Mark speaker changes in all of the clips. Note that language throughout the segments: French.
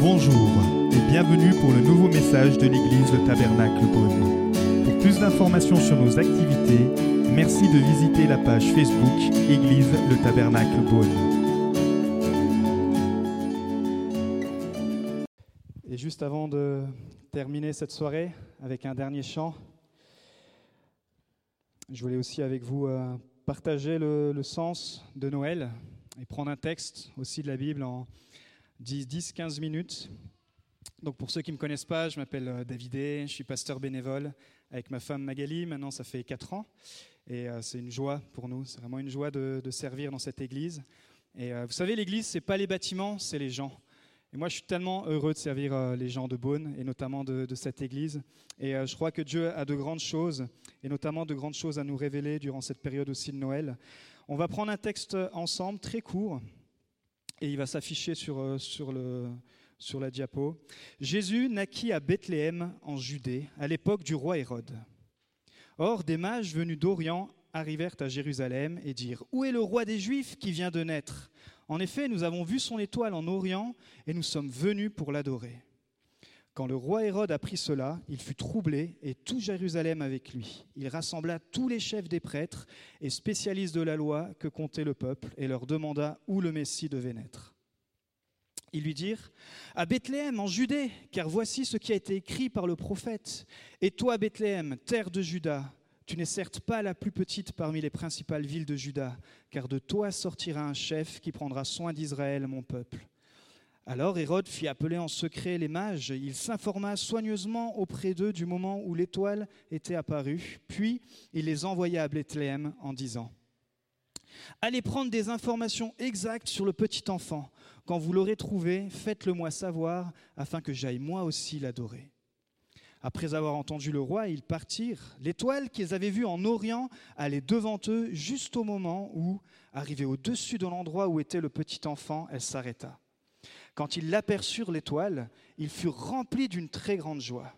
Speaker 1: Bonjour et bienvenue pour le nouveau message de l'église Le Tabernacle Beaune. Pour plus d'informations sur nos activités, merci de visiter la page Facebook Église Le Tabernacle Beaune.
Speaker 2: Et juste avant de terminer cette soirée avec un dernier chant, je voulais aussi avec vous euh, partager le, le sens de Noël et prendre un texte aussi de la Bible en 10-15 minutes. Donc pour ceux qui ne me connaissent pas, je m'appelle euh, Davidé, je suis pasteur bénévole avec ma femme Magali, maintenant ça fait 4 ans. Et euh, c'est une joie pour nous, c'est vraiment une joie de, servir dans cette église. Et euh, vous savez, l'église, c'est pas les bâtiments, c'est les gens. Et moi, je suis tellement heureux de servir les gens de Beaune, et notamment de, cette église. Et je crois que Dieu a de grandes choses, et notamment de grandes choses à nous révéler durant cette période aussi de Noël. On va prendre un texte ensemble, très court, et il va s'afficher sur, euh, sur, sur la diapo. Jésus naquit à Bethléem, en Judée, à l'époque du roi Hérode. Or, des mages venus d'Orient arrivèrent à Jérusalem et dirent Où est le roi des Juifs qui vient de naître? En effet, nous avons vu son étoile en Orient et nous sommes venus pour l'adorer. Quand le roi Hérode apprit cela, il fut troublé et tout Jérusalem avec lui. Il rassembla tous les chefs des prêtres et spécialistes de la loi que comptait le peuple et leur demanda où le Messie devait naître. Ils lui dirent À Bethléem, en Judée, car voici ce qui a été écrit par le prophète. Et toi, Bethléem, terre de Juda, tu n'es certes pas la plus petite parmi les principales villes de Juda, car de toi sortira un chef qui prendra soin d'Israël, mon peuple. Alors Hérode fit appeler en secret les mages, il s'informa soigneusement auprès d'eux du moment où l'étoile était apparue, puis il les envoya à Bethléem en disant Allez prendre des informations exactes sur le petit enfant. Quand vous l'aurez trouvé, faites-le moi savoir, afin que j'aille moi aussi l'adorer. Après avoir entendu le roi, ils partirent. L'étoile qu'ils avaient vue en Orient allait devant eux juste au moment où, arrivée au-dessus de l'endroit où était le petit enfant, elle s'arrêta. Quand ils l'aperçurent, l'étoile, ils furent remplis d'une très grande joie.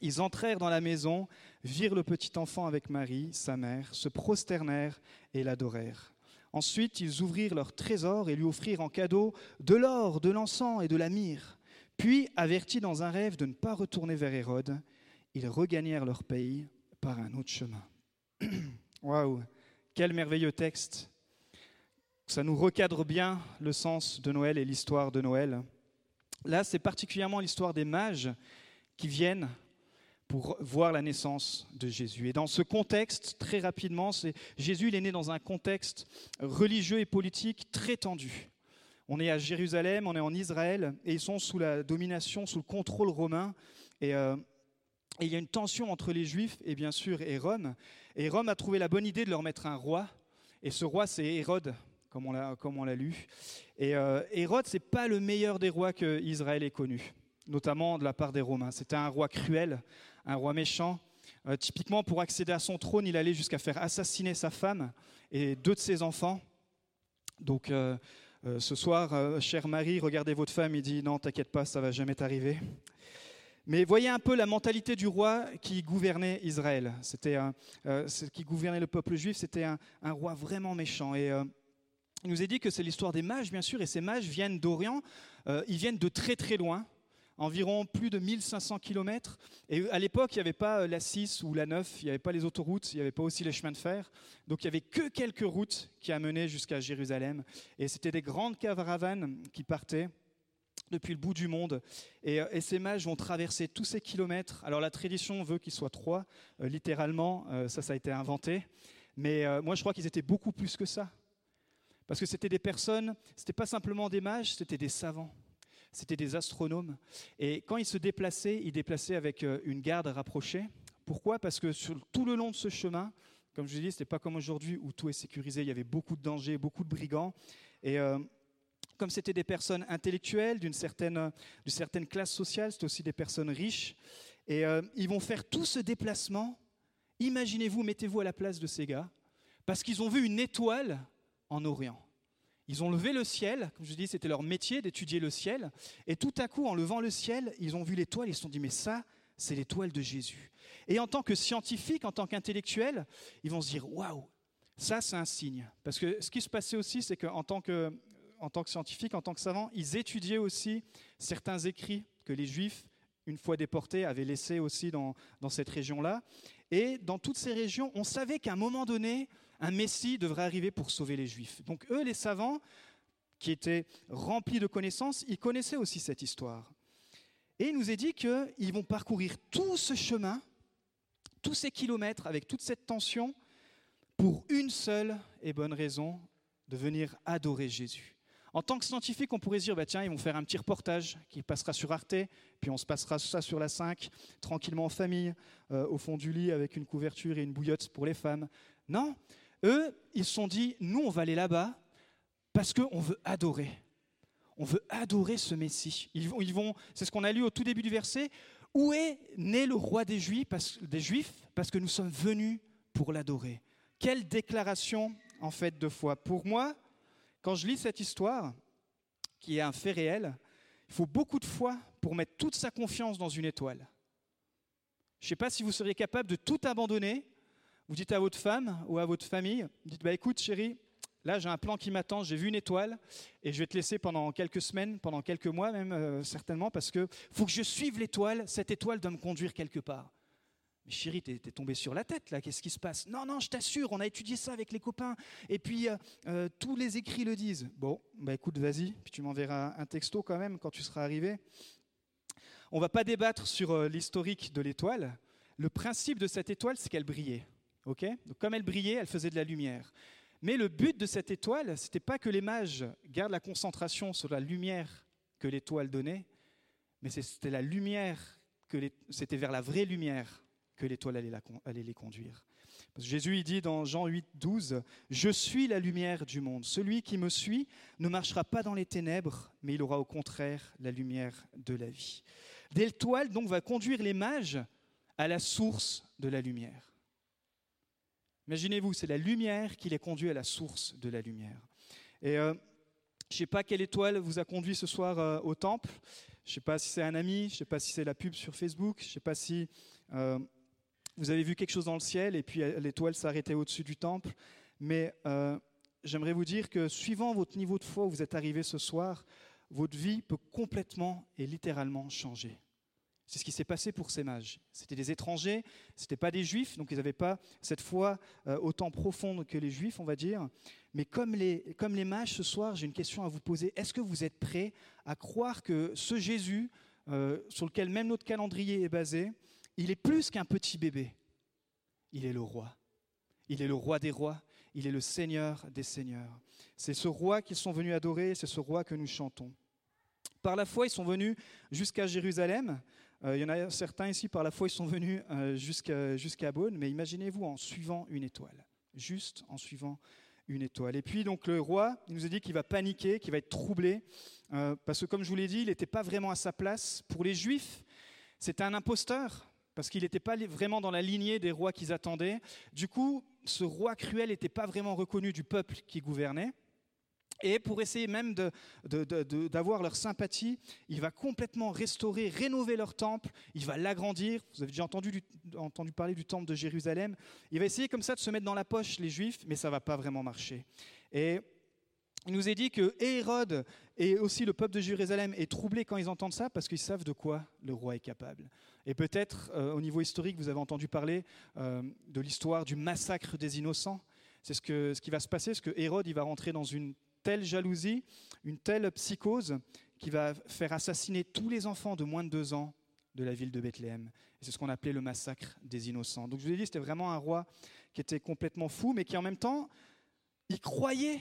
Speaker 2: Ils entrèrent dans la maison, virent le petit enfant avec Marie, sa mère, se prosternèrent et l'adorèrent. Ensuite, ils ouvrirent leur trésor et lui offrirent en cadeau de l'or, de l'encens et de la myrrhe. Puis, avertis dans un rêve de ne pas retourner vers Hérode, ils regagnèrent leur pays par un autre chemin. Waouh, quel merveilleux texte! Ça nous recadre bien le sens de Noël et l'histoire de Noël. Là, c'est particulièrement l'histoire des mages qui viennent pour voir la naissance de Jésus. Et dans ce contexte, très rapidement, Jésus il est né dans un contexte religieux et politique très tendu. On est à Jérusalem, on est en Israël, et ils sont sous la domination, sous le contrôle romain. Et, euh, il y a une tension entre les Juifs et bien sûr et Rome. Et Rome a trouvé la bonne idée de leur mettre un roi. Et ce roi, c'est Hérode, comme on l'a, on lu. Et euh, Hérode, c'est pas le meilleur des rois que Israël ait connu, notamment de la part des Romains. C'était un roi cruel, un roi méchant. Euh, typiquement, pour accéder à son trône, il allait jusqu'à faire assassiner sa femme et deux de ses enfants. Donc, euh, euh, ce soir, chère Marie, regardez votre femme, il dit non, t'inquiète pas, ça va jamais t'arriver. Mais voyez un peu la mentalité du roi qui gouvernait Israël. C'était qui gouvernait le peuple juif. C'était un, roi vraiment méchant. Et il nous est dit que c'est l'histoire des mages, bien sûr, et ces mages viennent d'Orient. Euh, ils viennent de très très loin, environ plus de 1500 kilomètres. Et à l'époque, il n'y avait pas euh, la 6 ou la 9, il n'y avait pas les autoroutes, il n'y avait pas aussi les chemins de fer. Donc il n'y avait que quelques routes qui amenaient jusqu'à Jérusalem. Et c'était des grandes caravanes qui partaient depuis le bout du monde. Et, euh, ces mages vont traverser tous ces kilomètres. Alors la tradition veut qu'ils soient trois, littéralement, ça, ça a été inventé. Mais moi, je crois qu'ils étaient beaucoup plus que ça. Parce que c'était des personnes, c'était pas simplement des mages, c'était des savants. C'était des astronomes. Et quand ils se déplaçaient, ils déplaçaient avec euh, une garde rapprochée. Pourquoi? Parce que sur tout le long de ce chemin, comme je vous dis, ce n'était pas comme aujourd'hui où tout est sécurisé, il y avait beaucoup de dangers, beaucoup de brigands. Et euh, comme c'était des personnes intellectuelles d'une certaine, d'une certaine classe sociale, c'était aussi des personnes riches. Et euh, ils vont faire tout ce déplacement. Imaginez-vous, mettez-vous à la place de ces gars, parce qu'ils ont vu une étoile en Orient. Ils ont levé le ciel, comme je dis, c'était leur métier d'étudier le ciel. Et tout à coup, en levant le ciel, ils ont vu l'étoile, ils se sont dit, mais ça, c'est l'étoile de Jésus. Et en tant que scientifiques, en tant qu'intellectuels, ils vont se dire, waouh, ça, c'est un signe. Parce que ce qui se passait aussi, c'est qu'en tant que en tant que scientifiques, en tant que savants, ils étudiaient aussi certains écrits que les Juifs, une fois déportés, avaient laissés aussi dans cette région-là. Et dans toutes ces régions, on savait qu'à un moment donné, un Messie devrait arriver pour sauver les Juifs. Donc eux, les savants, qui étaient remplis de connaissances, ils connaissaient aussi cette histoire. Et il nous est dit qu'ils vont parcourir tout ce chemin, tous ces kilomètres, avec toute cette tension, pour une seule et bonne raison, de venir adorer Jésus. En tant que scientifique, on pourrait se dire, bah tiens, ils vont faire un petit reportage qui passera sur Arte, puis on se passera ça sur la 5, tranquillement en famille, euh, au fond du lit, avec une couverture et une bouillotte pour les femmes. Non, eux, ils se sont dit, nous, on va aller là-bas parce qu'on veut adorer. On veut adorer ce Messie. Ils vont, c'est ce qu'on a lu au tout début du verset. Où est né le roi des Juifs parce, des Juifs? Parce que nous sommes venus pour l'adorer. Quelle déclaration en fait de foi. Pour moi, quand je lis cette histoire, qui est un fait réel, il faut beaucoup de foi pour mettre toute sa confiance dans une étoile. Je ne sais pas si vous seriez capable de tout abandonner. Vous dites à votre femme ou à votre famille, dites, bah, écoute chérie, là j'ai un plan qui m'attend, j'ai vu une étoile, et je vais te laisser pendant quelques semaines, pendant quelques mois même euh, certainement, parce que faut que je suive l'étoile, cette étoile doit me conduire quelque part. Mais chérie, t'es, tombé sur la tête là, qu'est-ce qui se passe? Non, non, je t'assure, on a étudié ça avec les copains, et puis euh, euh, tous les écrits le disent. Bon, bah écoute, vas-y, puis tu m'enverras un texto quand même quand tu seras arrivé. On va pas débattre sur l'historique de l'étoile. Le principe de cette étoile, c'est qu'elle brillait. Donc comme elle brillait, elle faisait de la lumière. Mais le but de cette étoile, c'était pas que les mages gardent la concentration sur la lumière que l'étoile donnait, mais c'était la lumière que c'était vers la vraie lumière que l'étoile allait, les conduire. Jésus il dit dans Jean 8, 12, Je suis la lumière du monde. Celui qui me suit ne marchera pas dans les ténèbres, mais il aura au contraire la lumière de la vie. L'étoile donc va conduire les mages à la source de la lumière. Imaginez-vous, c'est la lumière qui les conduit à la source de la lumière. Et euh, je ne sais pas quelle étoile vous a conduit ce soir euh, au temple. Je ne sais pas si c'est un ami, je ne sais pas si c'est la pub sur Facebook, je ne sais pas si euh, vous avez vu quelque chose dans le ciel et puis l'étoile s'arrêtait au-dessus du temple. Mais j'aimerais vous dire que suivant votre niveau de foi où vous êtes arrivé ce soir, votre vie peut complètement et littéralement changer. C'est ce qui s'est passé pour ces mages. C'était des étrangers, ce n'étaient pas des juifs, donc ils n'avaient pas cette foi euh, autant profonde que les juifs, on va dire. Mais comme les, comme les mages ce soir, j'ai une question à vous poser. Est-ce que vous êtes prêts à croire que ce Jésus, sur lequel même notre calendrier est basé, il est plus qu'un petit bébé? Il est le roi. Il est le roi des rois. Il est le Seigneur des seigneurs. C'est ce roi qu'ils sont venus adorer, c'est ce roi que nous chantons. Par la foi, ils sont venus jusqu'à Jérusalem. Euh, il y en a certains ici, par la foi, ils sont venus euh, jusqu'à Beaune. Mais imaginez-vous en suivant une étoile. Juste en suivant une étoile. Et puis, donc, le roi, il nous a dit qu'il va paniquer, qu'il va être troublé. Euh, parce que, comme je vous l'ai dit, il n'était pas vraiment à sa place. Pour les Juifs, c'était un imposteur parce qu'il n'était pas vraiment dans la lignée des rois qu'ils attendaient. Du coup, ce roi cruel n'était pas vraiment reconnu du peuple qui gouvernait. Et pour essayer même d'avoir leur sympathie, il va complètement restaurer, rénover leur temple, il va l'agrandir. Vous avez déjà entendu, entendu parler du temple de Jérusalem. Il va essayer comme ça de se mettre dans la poche les Juifs, mais ça ne va pas vraiment marcher. Et il nous est dit que Hérode et aussi le peuple de Jérusalem est troublé quand ils entendent ça parce qu'ils savent de quoi le roi est capable. Et peut-être euh, au niveau historique, vous avez entendu parler euh, de l'histoire du massacre des innocents. C'est ce, que, ce qui va se passer, parce que Hérode il va rentrer dans une telle jalousie, une telle psychose, qui va faire assassiner tous les enfants de moins de deux ans de la ville de Bethléem. Et c'est ce qu'on appelait le massacre des innocents. Donc je vous ai dit, c'était vraiment un roi qui était complètement fou, mais qui en même temps, il croyait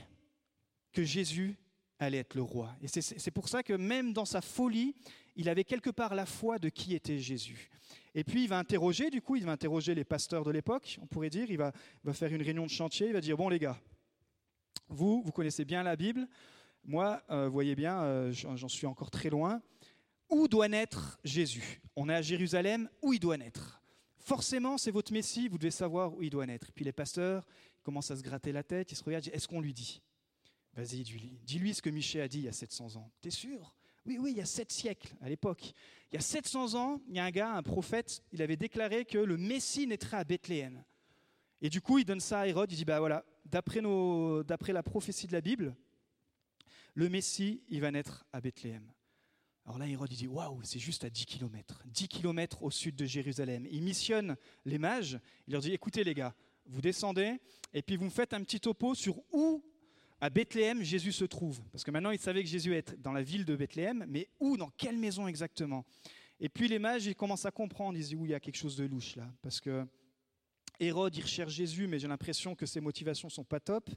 Speaker 2: que Jésus allait être le roi. Et c'est pour ça que même dans sa folie, il avait quelque part la foi de qui était Jésus. Et puis il va interroger, du coup, il va interroger les pasteurs de l'époque, on pourrait dire, il va, va, faire une réunion de chantier, il va dire, bon les gars, vous, vous connaissez bien la Bible, moi, euh, vous voyez bien, euh, j'en suis encore très loin, où doit naître Jésus? On est à Jérusalem, où il doit naître? Forcément, c'est votre Messie, vous devez savoir où il doit naître. Puis les pasteurs commencent à se gratter la tête, ils se regardent, est-ce qu'on lui dit? Vas-y, dis-lui ce que Michel a dit il y a 700 ans. T'es sûr? Oui, oui, il y a 7 siècles à l'époque. Il y a 700 ans, il y a un gars, un prophète, il avait déclaré que le Messie naîtrait à Bethléem. Et du coup, il donne ça à Hérode, il dit, bah voilà, d'après la prophétie de la Bible, le Messie, il va naître à Bethléem. Alors là, Hérode il dit Waouh, c'est juste à 10 km, 10 km au sud de Jérusalem. Il missionne les mages, il leur dit Écoutez, les gars, vous descendez et puis vous me faites un petit topo sur où à Bethléem Jésus se trouve. Parce que maintenant, ils savaient que Jésus est dans la ville de Bethléem, mais où, dans quelle maison exactement? Et puis les mages, ils commencent à comprendre, ils disent Oui, il y a quelque chose de louche là. Parce que Hérode, il recherche Jésus, mais j'ai l'impression que ses motivations sont pas top.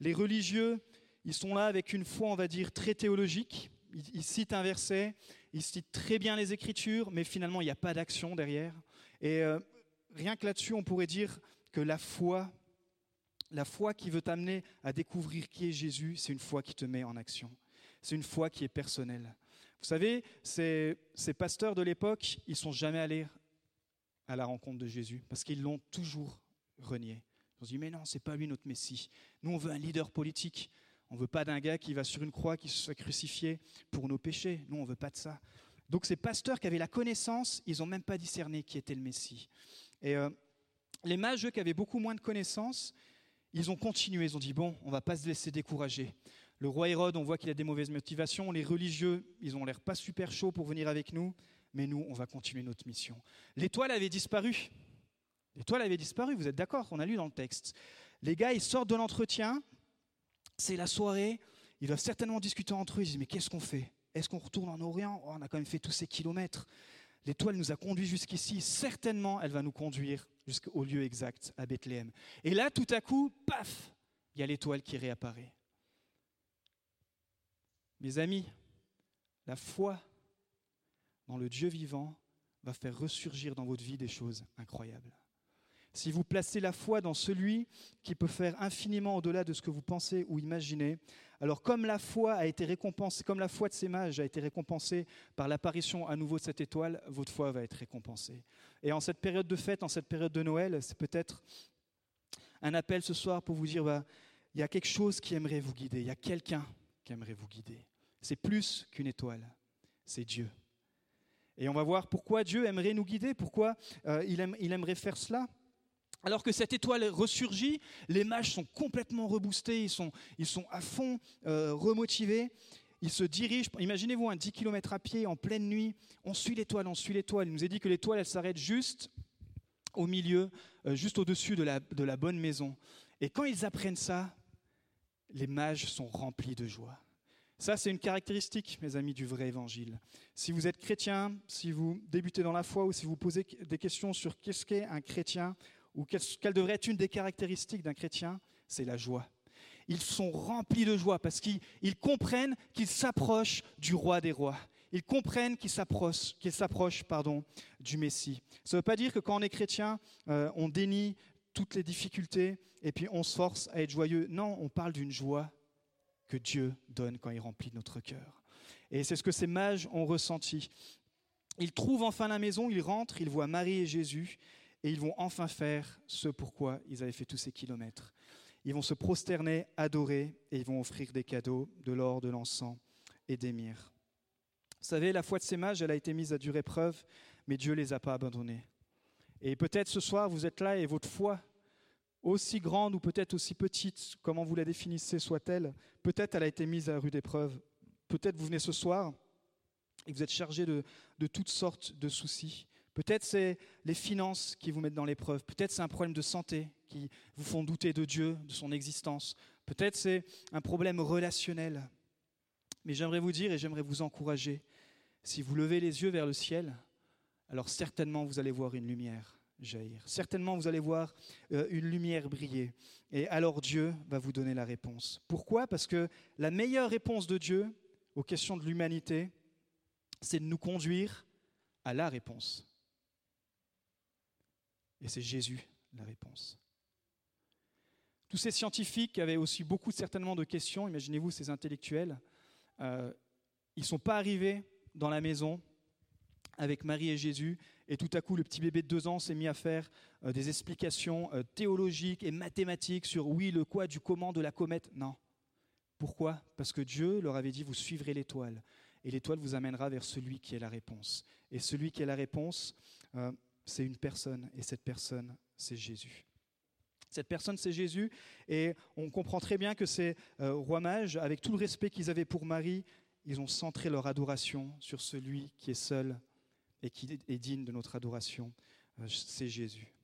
Speaker 2: Les religieux, ils sont là avec une foi, on va dire, très théologique il, cite un verset, il cite très bien les Écritures, mais finalement, il n'y a pas d'action derrière. Et euh, rien que là-dessus, on pourrait dire que la foi, la foi qui veut t'amener à découvrir qui est Jésus, c'est une foi qui te met en action. C'est une foi qui est personnelle. Vous savez, ces, ces pasteurs de l'époque, ils sont jamais allés à la rencontre de Jésus parce qu'ils l'ont toujours renié. Ils ont dit mais non, c'est pas lui notre Messie. Nous, on veut un leader politique. On ne veut pas d'un gars qui va sur une croix, qui se soit crucifié pour nos péchés. Nous, on ne veut pas de ça. Donc ces pasteurs qui avaient la connaissance, ils n'ont même pas discerné qui était le Messie. Et euh, les mages, eux, qui avaient beaucoup moins de connaissances, ils ont continué, ils ont dit, bon, on ne va pas se laisser décourager. Le roi Hérode, on voit qu'il a des mauvaises motivations. Les religieux, ils ont l'air pas super chauds pour venir avec nous, mais nous, on va continuer notre mission. L'étoile avait disparu. L'étoile avait disparu, vous êtes d'accord On a lu dans le texte. Les gars, ils sortent de l'entretien, c'est la soirée, ils doivent certainement discuter entre eux, ils disent mais qu'est-ce qu'on fait? Est-ce qu'on retourne en Orient? Oh, On a quand même fait tous ces kilomètres. L'étoile nous a conduits jusqu'ici, certainement elle va nous conduire jusqu'au lieu exact, à Bethléem. Et là, tout à coup, paf, il y a l'étoile qui réapparaît. Mes amis, la foi dans le Dieu vivant va faire ressurgir dans votre vie des choses incroyables si vous placez la foi dans celui qui peut faire infiniment au-delà de ce que vous pensez ou imaginez, alors comme la foi a été récompensée, comme la foi de ces mages a été récompensée par l'apparition à nouveau de cette étoile, votre foi va être récompensée. Et en cette période de fête, en cette période de Noël, c'est peut-être un appel ce soir pour vous dire, bah, il y a quelque chose qui aimerait vous guider, il y a quelqu'un qui aimerait vous guider. C'est plus qu'une étoile, c'est Dieu. Et on va voir pourquoi Dieu aimerait nous guider, pourquoi euh, il aimerait faire cela. Alors que cette étoile ressurgit, les mages sont complètement reboostés, ils sont, à fond euh, remotivés. Ils se dirigent, imaginez-vous un 10 km à pied en pleine nuit, on suit l'étoile, on suit l'étoile. Il nous est dit que l'étoile, elle s'arrête juste au milieu, euh, juste au-dessus de la bonne maison. Et quand ils apprennent ça, les mages sont remplis de joie. Ça, c'est une caractéristique, mes amis, du vrai évangile. Si vous êtes chrétien, si vous débutez dans la foi ou si vous posez des questions sur qu'est-ce qu'est un chrétien, ou quelle devrait être une des caractéristiques d'un chrétien, c'est la joie. Ils sont remplis de joie parce qu'ils comprennent qu'ils s'approchent du roi des rois. Ils comprennent qu'ils s'approchent, du Messie. Ça ne veut pas dire que quand on est chrétien, euh, on dénie toutes les difficultés et puis on se force à être joyeux. Non, on parle d'une joie que Dieu donne quand il remplit notre cœur. Et c'est ce que ces mages ont ressenti. Ils trouvent enfin la maison, ils rentrent, ils voient Marie et Jésus, et ils vont enfin faire ce pourquoi ils avaient fait tous ces kilomètres. Ils vont se prosterner, adorer, et ils vont offrir des cadeaux, de l'or, de l'encens et des myrrhes. Vous savez, la foi de ces mages, elle a été mise à dure épreuve, mais Dieu ne les a pas abandonnés. Et peut-être ce soir, vous êtes là et votre foi, aussi grande ou peut-être aussi petite, comment vous la définissez soit-elle, peut-être elle a été mise à rude épreuve. Peut-être vous venez ce soir et vous êtes chargé de, de toutes sortes de soucis. Peut-être c'est les finances qui vous mettent dans l'épreuve. Peut-être c'est un problème de santé qui vous font douter de Dieu, de son existence. Peut-être c'est un problème relationnel. Mais j'aimerais vous dire et j'aimerais vous encourager, si vous levez les yeux vers le ciel, alors certainement vous allez voir une lumière Certainement vous allez voir euh, une lumière briller. Et alors Dieu va vous donner la réponse. Pourquoi? Parce que la meilleure réponse de Dieu aux questions de l'humanité, c'est de nous conduire à la réponse. Et c'est Jésus la réponse. Tous ces scientifiques avaient aussi beaucoup certainement de questions, imaginez-vous ces intellectuels, euh, ils ne sont pas arrivés dans la maison avec Marie et Jésus, et tout à coup le petit bébé de deux ans s'est mis à faire euh, des explications euh, théologiques et mathématiques sur oui, le quoi, du comment, de la comète. Non. Pourquoi? Parce que Dieu leur avait dit, vous suivrez l'étoile, et l'étoile vous amènera vers celui qui est la réponse. Et celui qui est la réponse, c'est une personne, et cette personne, c'est Jésus. Cette personne, c'est Jésus, et on comprend très bien que ces euh, rois mages, avec tout le respect qu'ils avaient pour Marie, ils ont centré leur adoration sur celui qui est seul et qui est digne de notre adoration, euh, c'est Jésus.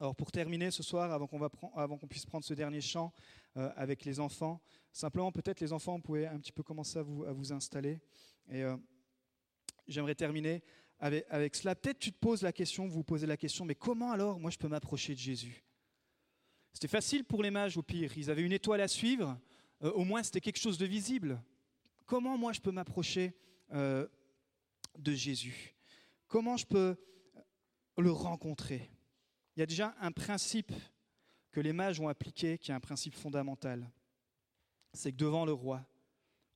Speaker 2: Alors pour terminer ce soir, avant qu'on, puisse prendre ce dernier chant euh, avec les enfants, simplement peut-être les enfants, vous pouvez un petit peu commencer à vous, installer. Et j'aimerais terminer avec, cela. Peut-être tu te poses la question, vous vous posez la question, mais comment alors moi je peux m'approcher de Jésus? C'était facile pour les mages au pire. Ils avaient une étoile à suivre. Euh, au moins, c'était quelque chose de visible. Comment moi je peux m'approcher euh, de Jésus? Comment je peux le rencontrer? Il y a déjà un principe que les mages ont appliqué, qui est un principe fondamental. C'est que devant le roi,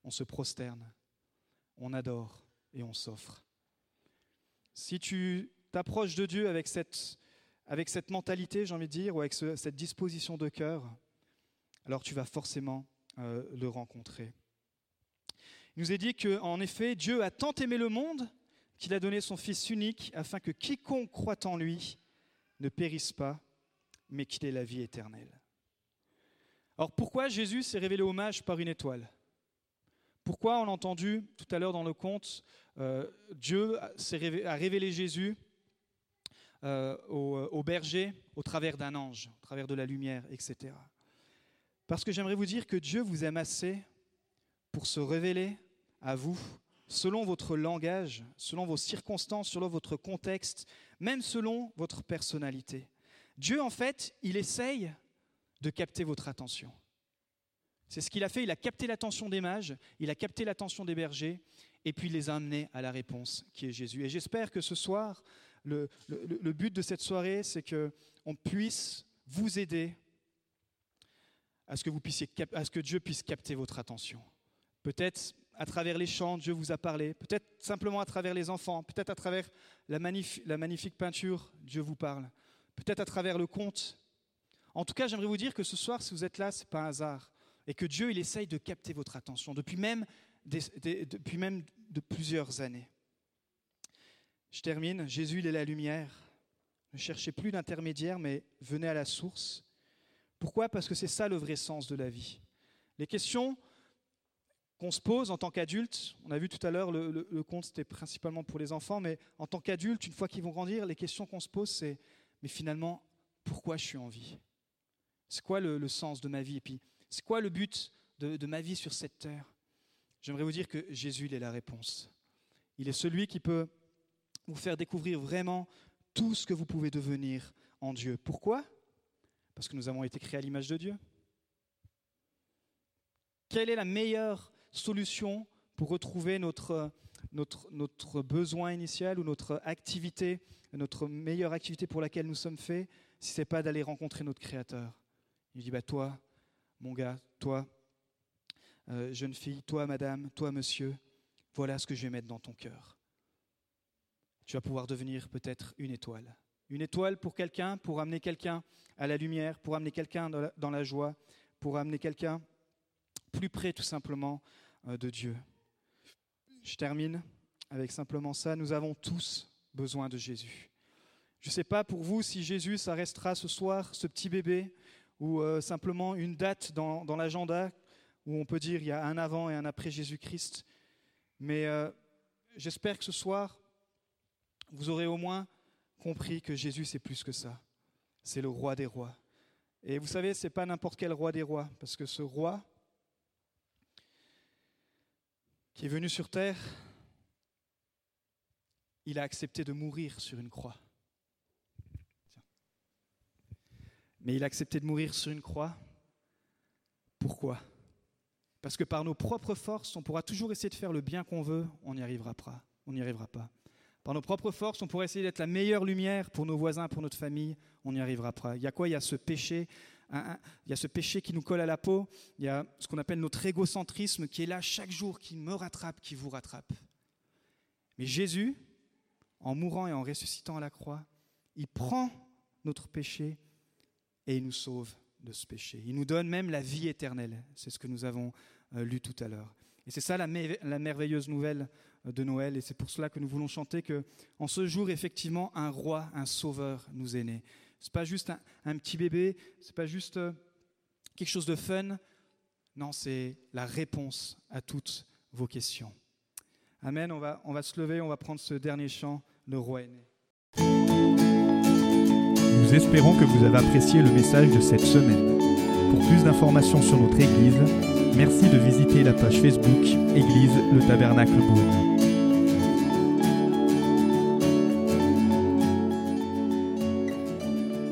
Speaker 2: on se prosterne, on adore et on s'offre. Si tu t'approches de Dieu avec cette mentalité, j'ai envie de dire, ou avec cette disposition de cœur, alors tu vas forcément euh, le rencontrer. Il nous est dit qu'en effet, Dieu a tant aimé le monde qu'il a donné son Fils unique afin que quiconque croit en lui ne périsse pas, mais qu'il ait la vie éternelle. Alors pourquoi Jésus s'est révélé hommage par une étoile? Pourquoi, on l'a entendu tout à l'heure dans le conte, euh, Dieu a révélé Jésus euh, euh, au, berger au travers d'un ange, au travers de la lumière, etc. Parce que j'aimerais vous dire que Dieu vous aime assez pour se révéler à vous selon votre langage, selon vos circonstances, selon votre contexte, même selon votre personnalité. Dieu, en fait, il essaye de capter votre attention. C'est ce qu'il a fait, il a capté l'attention des mages, il a capté l'attention des bergers, et puis il les a amenés à la réponse qui est Jésus. Et j'espère que ce soir, le, but de cette soirée, c'est qu'on puisse vous aider à ce, que vous puissiez, à ce que Dieu puisse capter votre attention. Peut-être à travers les chants, Dieu vous a parlé. Peut-être simplement à travers les enfants. Peut-être à travers la, magnifique peinture, Dieu vous parle. Peut-être à travers le conte. En tout cas, j'aimerais vous dire que ce soir, si vous êtes là, ce n'est pas un hasard. Et que Dieu, il essaye de capter votre attention depuis même, depuis même de plusieurs années. Je termine. Jésus, il est la lumière. Ne cherchez plus d'intermédiaire, mais venez à la source. Pourquoi? Parce que c'est ça le vrai sens de la vie. Les questions qu'on se pose en tant qu'adulte, on a vu tout à l'heure, le, conte c'était principalement pour les enfants, mais en tant qu'adulte, une fois qu'ils vont grandir, les questions qu'on se pose, c'est, mais finalement, pourquoi je suis en vie? C'est quoi le, sens de ma vie? Et puis, c'est quoi le but de, de ma vie sur cette terre? J'aimerais vous dire que Jésus, il est la réponse. Il est celui qui peut vous faire découvrir vraiment tout ce que vous pouvez devenir en Dieu. Pourquoi? Parce que nous avons été créés à l'image de Dieu. Quelle est la meilleure solution pour retrouver notre, notre, notre besoin initial ou notre activité, notre meilleure activité pour laquelle nous sommes faits, si ce n'est pas d'aller rencontrer notre Créateur Il dit, bah, toi, mon gars, toi, euh, jeune fille, toi, madame, toi, monsieur, voilà ce que je vais mettre dans ton cœur tu vas pouvoir devenir peut-être une étoile. Une étoile pour quelqu'un, pour amener quelqu'un à la lumière, pour amener quelqu'un dans la joie, pour amener quelqu'un plus près tout simplement de Dieu. Je termine avec simplement ça. Nous avons tous besoin de Jésus. Je ne sais pas pour vous si Jésus, ça restera ce soir, ce petit bébé, ou euh, simplement une date dans, l'agenda où on peut dire il y a un avant et un après Jésus-Christ. Mais euh, j'espère que ce soir, vous aurez au moins compris que Jésus, c'est plus que ça. C'est le roi des rois. Et vous savez, ce n'est pas n'importe quel roi des rois, parce que ce roi qui est venu sur terre, il a accepté de mourir sur une croix. Mais il a accepté de mourir sur une croix. Pourquoi? Parce que par nos propres forces, on pourra toujours essayer de faire le bien qu'on veut, on n'y arrivera pas. On n'y arrivera pas. Par nos propres forces, on pourrait essayer d'être la meilleure lumière pour nos voisins, pour notre famille, on n'y arrivera pas. Il y a quoi? Il y a ce péché, il y a ce péché qui nous colle à la peau, il y a ce qu'on appelle notre égocentrisme qui est là chaque jour, qui me rattrape, qui vous rattrape. Mais Jésus, en mourant et en ressuscitant à la croix, il prend notre péché et il nous sauve de ce péché. Il nous donne même la vie éternelle. C'est ce que nous avons euh, lu tout à l'heure. Et c'est ça la, merveilleuse nouvelle euh, de Noël. Et c'est pour cela que nous voulons chanter que, en ce jour, effectivement, un roi, un sauveur nous est né. C'est pas juste un, petit bébé, c'est pas juste euh, quelque chose de fun. Non, c'est la réponse à toutes vos questions. Amen. On va, on va se lever, on va prendre ce dernier chant, Le roi est.
Speaker 1: Nous espérons que vous avez apprécié le message de cette semaine. Pour plus d'informations sur notre Église, merci de visiter la page Facebook Église le Tabernacle Brune.